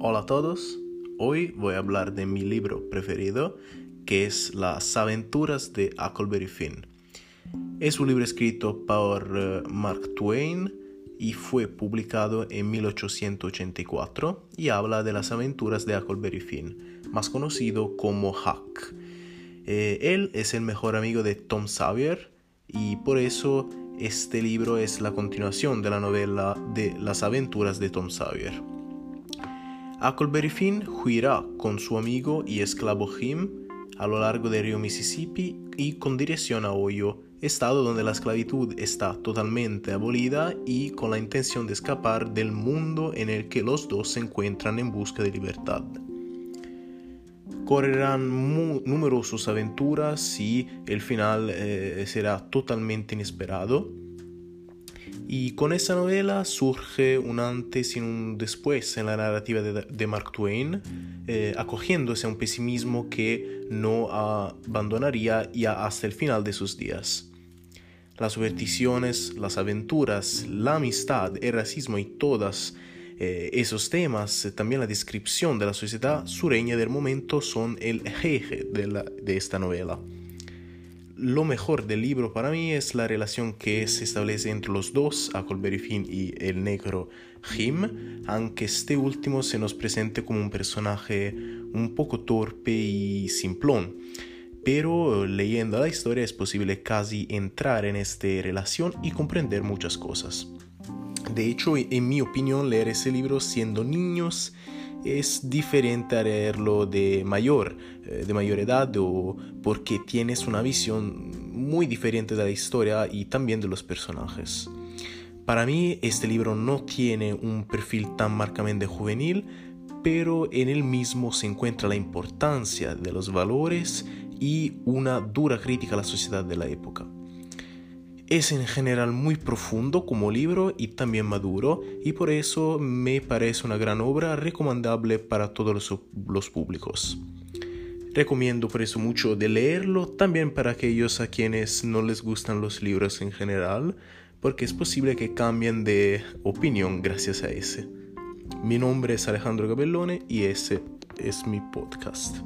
Hola a todos, hoy voy a hablar de mi libro preferido, que es Las aventuras de Huckleberry Finn. Es un libro escrito por eh, Mark Twain y fue publicado en 1884 y habla de las aventuras de Huckleberry Finn, más conocido como Huck. Eh, él es el mejor amigo de Tom Sawyer y por eso este libro es la continuación de la novela de las aventuras de Tom Sawyer. Huckleberry Finn huirá con su amigo y esclavo Jim a lo largo del río Mississippi y con dirección a Ohio, estado donde la esclavitud está totalmente abolida y con la intención de escapar del mundo en el que los dos se encuentran en busca de libertad. Correrán numerosas aventuras y el final eh, será totalmente inesperado y con esa novela surge un antes y un después en la narrativa de, Mark Twain, eh, acogiéndose a un pesimismo que no abandonaría ya hasta el final de sus días. Las supersticiones, las aventuras, la amistad, el racismo y todos eh, esos temas, también la descripción de la sociedad sureña del momento son el eje de esta novela lo mejor del libro para mí es la relación que se establece entre los dos, Huckleberry Finn y el negro Jim, aunque este último se nos presente como un personaje un poco torpe y simplón. Pero leyendo la historia es posible casi entrar en esta relación y comprender muchas cosas. De hecho, en mi opinión, leer ese libro siendo niños es diferente a leerlo de mayor, eh, de mayor edad o porque tienes una visión muy diferente de la historia y también de los personajes. Para mí este libro no tiene un perfil tan marcamente juvenil, pero en él mismo se encuentra la importancia de los valores y una dura crítica a la sociedad de la época. Es en general muy profundo como libro y también maduro y por eso me parece una gran obra recomendable para todos los, públicos. Recomiendo por eso mucho de leerlo, también para aquellos a quienes no les gustan los libros en general, porque es posible que cambien de opinión gracias a ese. Mi nombre es Alejandro Gabellone y ese es mi podcast.